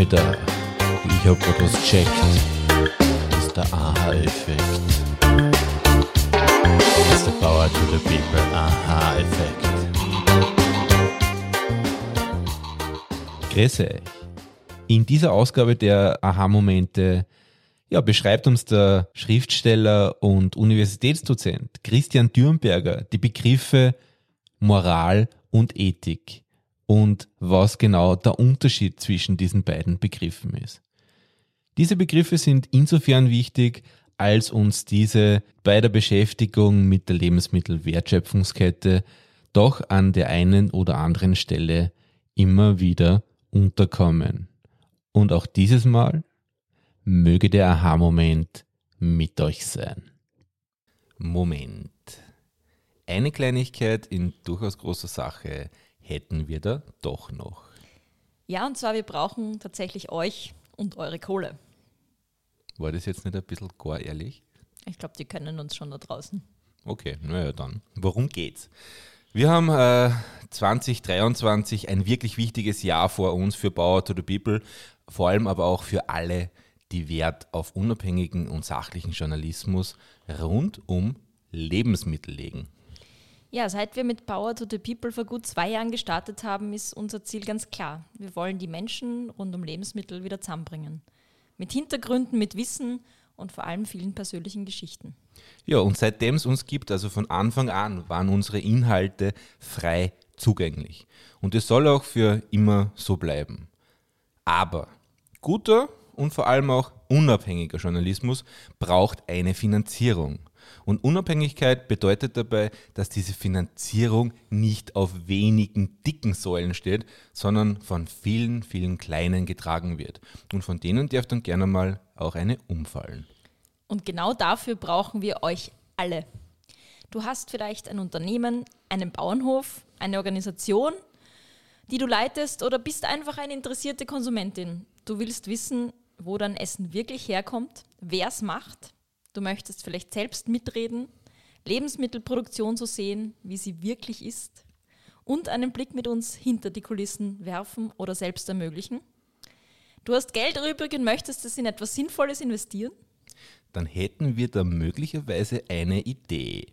Alter, ich hab grad was gecheckt. Das ist der Aha-Effekt. Das ist der Power to the People Aha-Effekt. Grüße euch. In dieser Ausgabe der Aha-Momente ja, beschreibt uns der Schriftsteller und Universitätsdozent Christian Dürnberger die Begriffe Moral und Ethik und was genau der Unterschied zwischen diesen beiden Begriffen ist. Diese Begriffe sind insofern wichtig, als uns diese bei der Beschäftigung mit der Lebensmittelwertschöpfungskette doch an der einen oder anderen Stelle immer wieder unterkommen. Und auch dieses Mal möge der Aha-Moment mit euch sein. Moment. Eine Kleinigkeit in durchaus großer Sache hätten wir da doch noch. Ja, und zwar wir brauchen tatsächlich euch und eure Kohle. War das jetzt nicht ein bisschen gar ehrlich? Ich glaube, die kennen uns schon da draußen. Okay, naja dann. Worum geht's? Wir haben äh, 2023 ein wirklich wichtiges Jahr vor uns für Power to the People, vor allem aber auch für alle, die Wert auf unabhängigen und sachlichen Journalismus rund um Lebensmittel legen. Ja, seit wir mit Power to the People vor gut zwei Jahren gestartet haben, ist unser Ziel ganz klar. Wir wollen die Menschen rund um Lebensmittel wieder zusammenbringen. Mit Hintergründen, mit Wissen und vor allem vielen persönlichen Geschichten. Ja, und seitdem es uns gibt, also von Anfang an, waren unsere Inhalte frei zugänglich. Und es soll auch für immer so bleiben. Aber guter und vor allem auch unabhängiger Journalismus braucht eine Finanzierung. Und Unabhängigkeit bedeutet dabei, dass diese Finanzierung nicht auf wenigen dicken Säulen steht, sondern von vielen, vielen kleinen getragen wird. Und von denen darf dann gerne mal auch eine umfallen. Und genau dafür brauchen wir euch alle. Du hast vielleicht ein Unternehmen, einen Bauernhof, eine Organisation, die du leitest oder bist einfach eine interessierte Konsumentin. Du willst wissen, wo dein Essen wirklich herkommt, wer es macht. Du möchtest vielleicht selbst mitreden, Lebensmittelproduktion so sehen, wie sie wirklich ist und einen Blick mit uns hinter die Kulissen werfen oder selbst ermöglichen. Du hast Geld übrig und möchtest es in etwas Sinnvolles investieren? Dann hätten wir da möglicherweise eine Idee.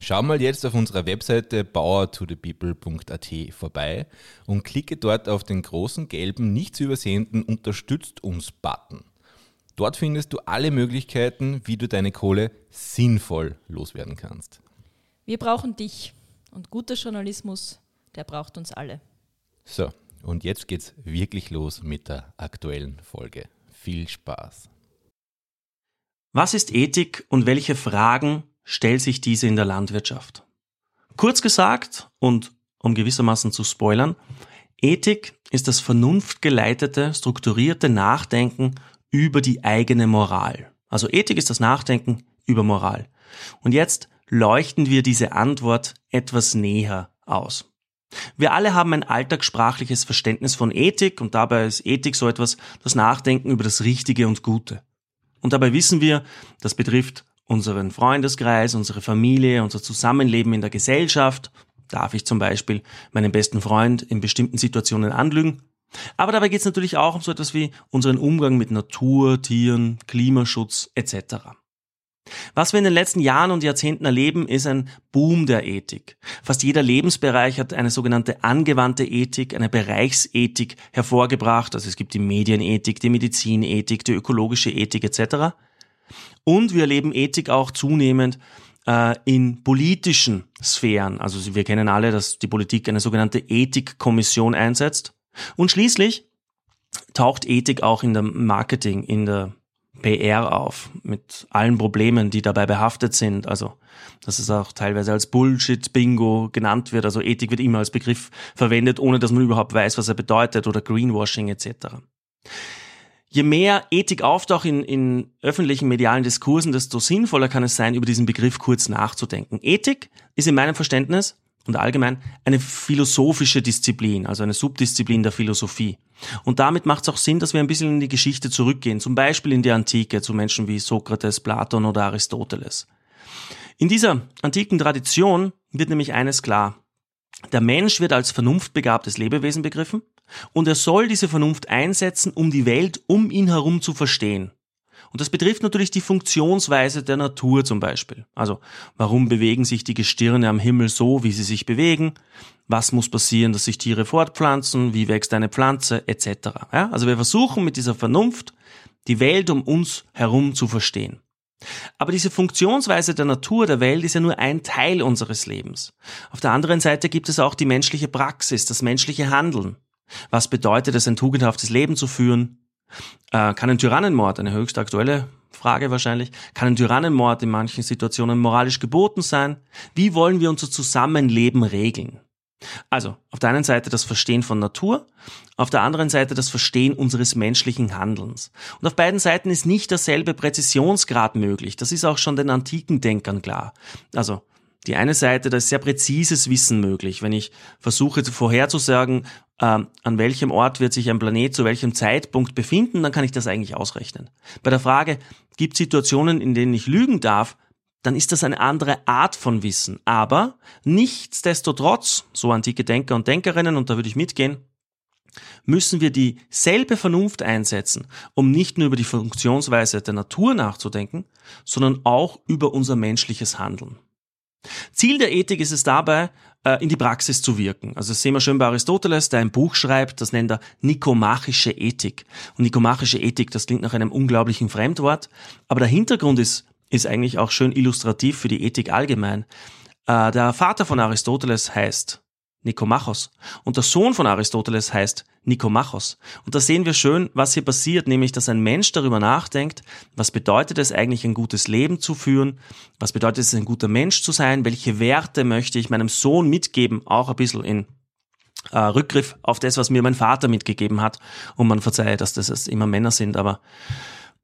Schau mal jetzt auf unserer Webseite powertothepeople.at vorbei und klicke dort auf den großen gelben, nicht zu übersehenden Unterstützt uns Button. Dort findest du alle Möglichkeiten, wie du deine Kohle sinnvoll loswerden kannst. Wir brauchen dich und guter Journalismus, der braucht uns alle. So, und jetzt geht's wirklich los mit der aktuellen Folge. Viel Spaß. Was ist Ethik und welche Fragen stellt sich diese in der Landwirtschaft? Kurz gesagt und um gewissermaßen zu spoilern, Ethik ist das vernunftgeleitete, strukturierte Nachdenken über die eigene Moral. Also Ethik ist das Nachdenken über Moral. Und jetzt leuchten wir diese Antwort etwas näher aus. Wir alle haben ein alltagssprachliches Verständnis von Ethik und dabei ist Ethik so etwas das Nachdenken über das Richtige und Gute. Und dabei wissen wir, das betrifft unseren Freundeskreis, unsere Familie, unser Zusammenleben in der Gesellschaft. Darf ich zum Beispiel meinen besten Freund in bestimmten Situationen anlügen? Aber dabei geht es natürlich auch um so etwas wie unseren Umgang mit Natur, Tieren, Klimaschutz etc. Was wir in den letzten Jahren und Jahrzehnten erleben, ist ein Boom der Ethik. Fast jeder Lebensbereich hat eine sogenannte angewandte Ethik, eine Bereichsethik hervorgebracht. Also es gibt die Medienethik, die Medizinethik, die ökologische Ethik etc. Und wir erleben Ethik auch zunehmend äh, in politischen Sphären. Also wir kennen alle, dass die Politik eine sogenannte Ethikkommission einsetzt. Und schließlich taucht Ethik auch in der Marketing, in der PR auf, mit allen Problemen, die dabei behaftet sind. Also, dass es auch teilweise als Bullshit-Bingo genannt wird. Also Ethik wird immer als Begriff verwendet, ohne dass man überhaupt weiß, was er bedeutet oder Greenwashing etc. Je mehr Ethik auftaucht in, in öffentlichen medialen Diskursen, desto sinnvoller kann es sein, über diesen Begriff kurz nachzudenken. Ethik ist in meinem Verständnis und allgemein eine philosophische Disziplin, also eine Subdisziplin der Philosophie. Und damit macht es auch Sinn, dass wir ein bisschen in die Geschichte zurückgehen, zum Beispiel in die Antike zu Menschen wie Sokrates, Platon oder Aristoteles. In dieser antiken Tradition wird nämlich eines klar. Der Mensch wird als vernunftbegabtes Lebewesen begriffen und er soll diese Vernunft einsetzen, um die Welt um ihn herum zu verstehen. Und das betrifft natürlich die Funktionsweise der Natur zum Beispiel. Also warum bewegen sich die Gestirne am Himmel so, wie sie sich bewegen? Was muss passieren, dass sich Tiere fortpflanzen? Wie wächst eine Pflanze? Etc. Ja, also wir versuchen mit dieser Vernunft die Welt um uns herum zu verstehen. Aber diese Funktionsweise der Natur, der Welt ist ja nur ein Teil unseres Lebens. Auf der anderen Seite gibt es auch die menschliche Praxis, das menschliche Handeln. Was bedeutet es, ein tugendhaftes Leben zu führen? Äh, kann ein Tyrannenmord, eine höchst aktuelle Frage wahrscheinlich, kann ein Tyrannenmord in manchen Situationen moralisch geboten sein? Wie wollen wir unser Zusammenleben regeln? Also, auf der einen Seite das Verstehen von Natur, auf der anderen Seite das Verstehen unseres menschlichen Handelns. Und auf beiden Seiten ist nicht derselbe Präzisionsgrad möglich. Das ist auch schon den antiken Denkern klar. Also, die eine Seite, da ist sehr präzises Wissen möglich. Wenn ich versuche vorherzusagen, äh, an welchem Ort wird sich ein Planet zu welchem Zeitpunkt befinden, dann kann ich das eigentlich ausrechnen. Bei der Frage, gibt es Situationen, in denen ich lügen darf, dann ist das eine andere Art von Wissen. Aber nichtsdestotrotz, so antike Denker und Denkerinnen, und da würde ich mitgehen, müssen wir dieselbe Vernunft einsetzen, um nicht nur über die Funktionsweise der Natur nachzudenken, sondern auch über unser menschliches Handeln. Ziel der Ethik ist es dabei, äh, in die Praxis zu wirken. Also das sehen wir schön bei Aristoteles, der ein Buch schreibt, das nennt er nikomachische Ethik. Und nikomachische Ethik, das klingt nach einem unglaublichen Fremdwort, aber der Hintergrund ist, ist eigentlich auch schön illustrativ für die Ethik allgemein. Äh, der Vater von Aristoteles heißt Nikomachos und der Sohn von Aristoteles heißt Nikomachos. Und da sehen wir schön, was hier passiert, nämlich dass ein Mensch darüber nachdenkt, was bedeutet es eigentlich ein gutes Leben zu führen, was bedeutet es ein guter Mensch zu sein, welche Werte möchte ich meinem Sohn mitgeben, auch ein bisschen in äh, Rückgriff auf das, was mir mein Vater mitgegeben hat. Und man verzeiht, dass das immer Männer sind, aber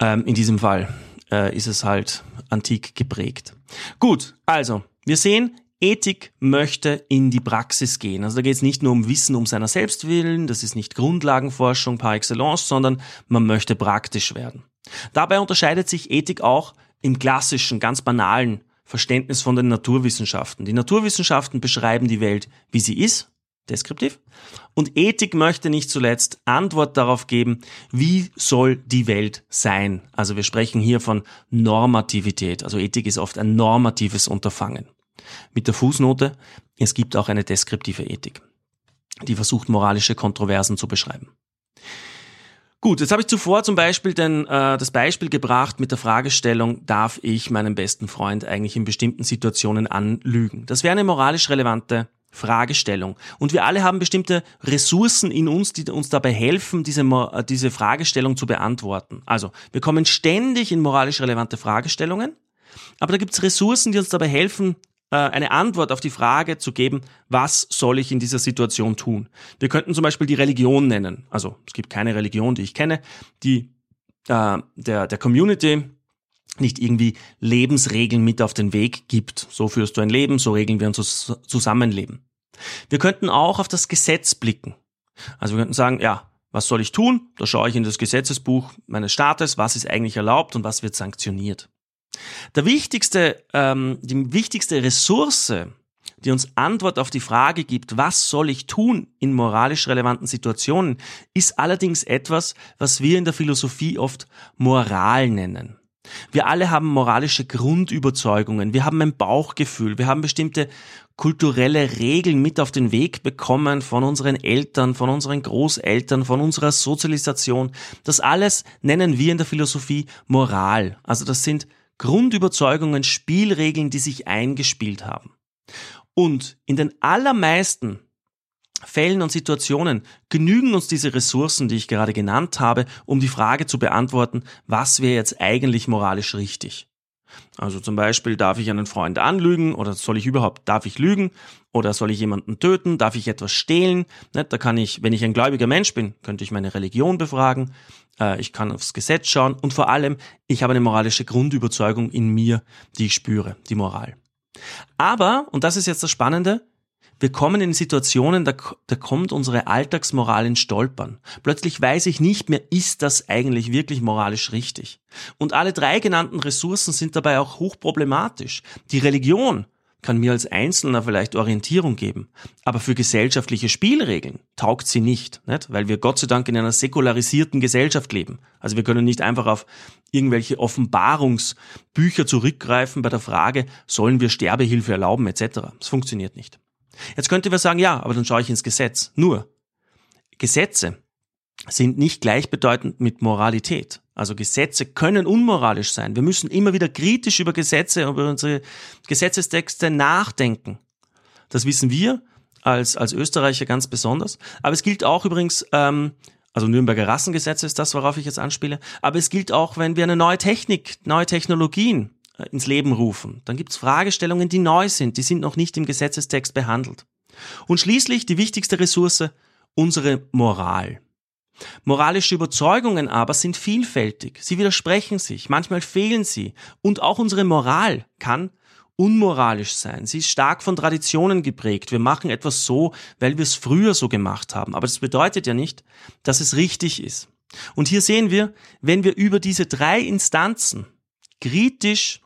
ähm, in diesem Fall äh, ist es halt antik geprägt. Gut, also, wir sehen, Ethik möchte in die Praxis gehen. Also da geht es nicht nur um Wissen um seiner selbst willen, das ist nicht Grundlagenforschung par excellence, sondern man möchte praktisch werden. Dabei unterscheidet sich Ethik auch im klassischen, ganz banalen Verständnis von den Naturwissenschaften. Die Naturwissenschaften beschreiben die Welt, wie sie ist, deskriptiv, und Ethik möchte nicht zuletzt Antwort darauf geben, wie soll die Welt sein. Also wir sprechen hier von Normativität. Also Ethik ist oft ein normatives Unterfangen. Mit der Fußnote, es gibt auch eine deskriptive Ethik, die versucht, moralische Kontroversen zu beschreiben. Gut, jetzt habe ich zuvor zum Beispiel den, äh, das Beispiel gebracht mit der Fragestellung, darf ich meinen besten Freund eigentlich in bestimmten Situationen anlügen? Das wäre eine moralisch relevante Fragestellung. Und wir alle haben bestimmte Ressourcen in uns, die uns dabei helfen, diese, äh, diese Fragestellung zu beantworten. Also, wir kommen ständig in moralisch relevante Fragestellungen, aber da gibt es Ressourcen, die uns dabei helfen, eine Antwort auf die Frage zu geben, was soll ich in dieser Situation tun? Wir könnten zum Beispiel die Religion nennen. Also es gibt keine Religion, die ich kenne, die äh, der, der Community nicht irgendwie Lebensregeln mit auf den Weg gibt. So führst du ein Leben, so regeln wir unser Zusammenleben. Wir könnten auch auf das Gesetz blicken. Also wir könnten sagen, ja, was soll ich tun? Da schaue ich in das Gesetzesbuch meines Staates, was ist eigentlich erlaubt und was wird sanktioniert. Der wichtigste, ähm, die wichtigste Ressource, die uns Antwort auf die Frage gibt, was soll ich tun in moralisch relevanten Situationen, ist allerdings etwas, was wir in der Philosophie oft Moral nennen. Wir alle haben moralische Grundüberzeugungen, wir haben ein Bauchgefühl, wir haben bestimmte kulturelle Regeln mit auf den Weg bekommen von unseren Eltern, von unseren Großeltern, von unserer Sozialisation. Das alles nennen wir in der Philosophie Moral. Also das sind Grundüberzeugungen, Spielregeln, die sich eingespielt haben. Und in den allermeisten Fällen und Situationen genügen uns diese Ressourcen, die ich gerade genannt habe, um die Frage zu beantworten, was wäre jetzt eigentlich moralisch richtig. Also zum Beispiel, darf ich einen Freund anlügen oder soll ich überhaupt, darf ich lügen oder soll ich jemanden töten, darf ich etwas stehlen? Da kann ich, wenn ich ein gläubiger Mensch bin, könnte ich meine Religion befragen, äh, ich kann aufs Gesetz schauen und vor allem, ich habe eine moralische Grundüberzeugung in mir, die ich spüre, die Moral. Aber, und das ist jetzt das Spannende, wir kommen in Situationen, da, da kommt unsere Alltagsmoral in Stolpern. Plötzlich weiß ich nicht mehr, ist das eigentlich wirklich moralisch richtig? Und alle drei genannten Ressourcen sind dabei auch hochproblematisch. Die Religion kann mir als Einzelner vielleicht Orientierung geben, aber für gesellschaftliche Spielregeln taugt sie nicht, nicht, weil wir Gott sei Dank in einer säkularisierten Gesellschaft leben. Also wir können nicht einfach auf irgendwelche Offenbarungsbücher zurückgreifen bei der Frage, sollen wir Sterbehilfe erlauben etc. Das funktioniert nicht. Jetzt könnte wir sagen, ja, aber dann schaue ich ins Gesetz. Nur, Gesetze sind nicht gleichbedeutend mit Moralität. Also Gesetze können unmoralisch sein. Wir müssen immer wieder kritisch über Gesetze, über unsere Gesetzestexte nachdenken. Das wissen wir als, als Österreicher ganz besonders. Aber es gilt auch übrigens, ähm, also Nürnberger Rassengesetz ist das, worauf ich jetzt anspiele. Aber es gilt auch, wenn wir eine neue Technik, neue Technologien ins Leben rufen. Dann gibt es Fragestellungen, die neu sind, die sind noch nicht im Gesetzestext behandelt. Und schließlich die wichtigste Ressource, unsere Moral. Moralische Überzeugungen aber sind vielfältig, sie widersprechen sich, manchmal fehlen sie und auch unsere Moral kann unmoralisch sein. Sie ist stark von Traditionen geprägt. Wir machen etwas so, weil wir es früher so gemacht haben. Aber das bedeutet ja nicht, dass es richtig ist. Und hier sehen wir, wenn wir über diese drei Instanzen kritisch,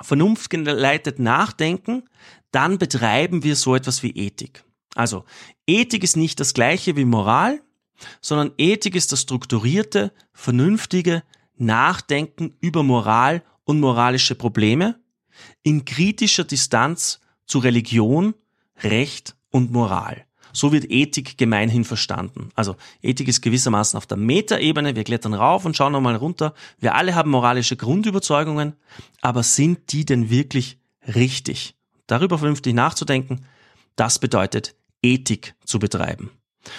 vernunftgeleitet nachdenken, dann betreiben wir so etwas wie Ethik. Also, Ethik ist nicht das gleiche wie Moral, sondern Ethik ist das strukturierte, vernünftige Nachdenken über Moral und moralische Probleme in kritischer Distanz zu Religion, Recht und Moral. So wird Ethik gemeinhin verstanden. Also Ethik ist gewissermaßen auf der Metaebene, wir klettern rauf und schauen nochmal runter. Wir alle haben moralische Grundüberzeugungen, aber sind die denn wirklich richtig? Darüber vernünftig nachzudenken, das bedeutet Ethik zu betreiben.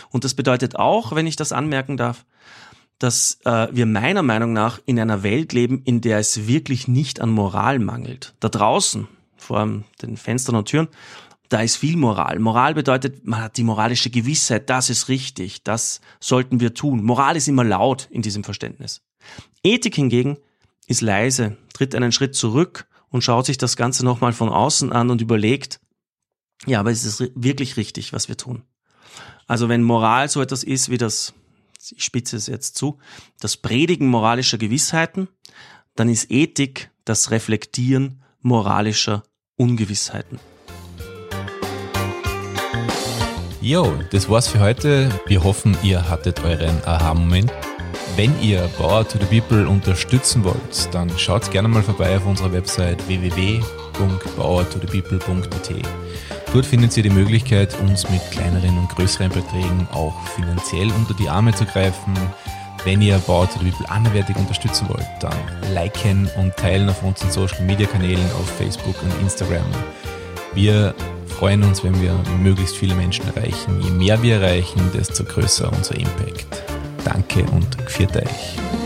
Und das bedeutet auch, wenn ich das anmerken darf, dass äh, wir meiner Meinung nach in einer Welt leben, in der es wirklich nicht an Moral mangelt. Da draußen, vor den Fenstern und Türen, da ist viel Moral. Moral bedeutet, man hat die moralische Gewissheit, das ist richtig, das sollten wir tun. Moral ist immer laut in diesem Verständnis. Ethik hingegen ist leise, tritt einen Schritt zurück und schaut sich das Ganze nochmal von außen an und überlegt, ja, aber ist es wirklich richtig, was wir tun? Also wenn Moral so etwas ist wie das, ich spitze es jetzt zu, das Predigen moralischer Gewissheiten, dann ist Ethik das Reflektieren moralischer Ungewissheiten. Jo, das war's für heute. Wir hoffen, ihr hattet euren Aha-Moment. Wenn ihr Power to the People unterstützen wollt, dann schaut gerne mal vorbei auf unserer Website www.powertothepeople.at. Dort findet ihr die Möglichkeit, uns mit kleineren und größeren Beträgen auch finanziell unter die Arme zu greifen. Wenn ihr Power to the People anderweitig unterstützen wollt, dann liken und teilen auf unseren Social Media Kanälen auf Facebook und Instagram. Wir freuen uns, wenn wir möglichst viele Menschen erreichen. Je mehr wir erreichen, desto größer unser Impact. Danke und gviert euch.